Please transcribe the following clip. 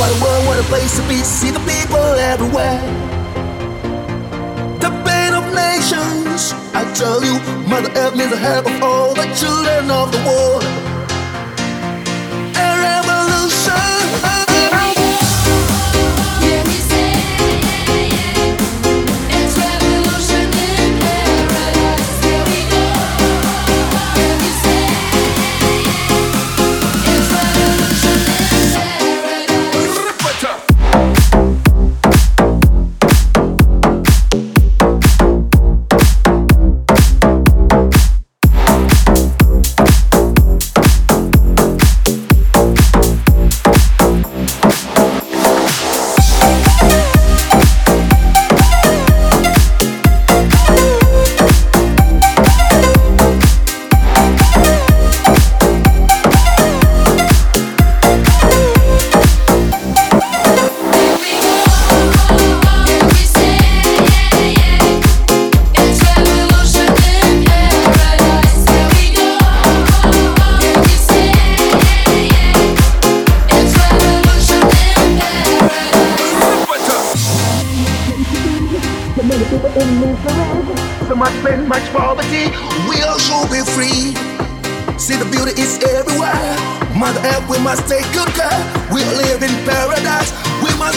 What a world, what a place to be. See the people everywhere. The pain of nations. I tell you, Mother Earth needs the help of all the children of the world. many people in. So much pain, much poverty. We'll should be free. See the beauty is everywhere. Mother Earth, we must take good care. We live in paradise. We must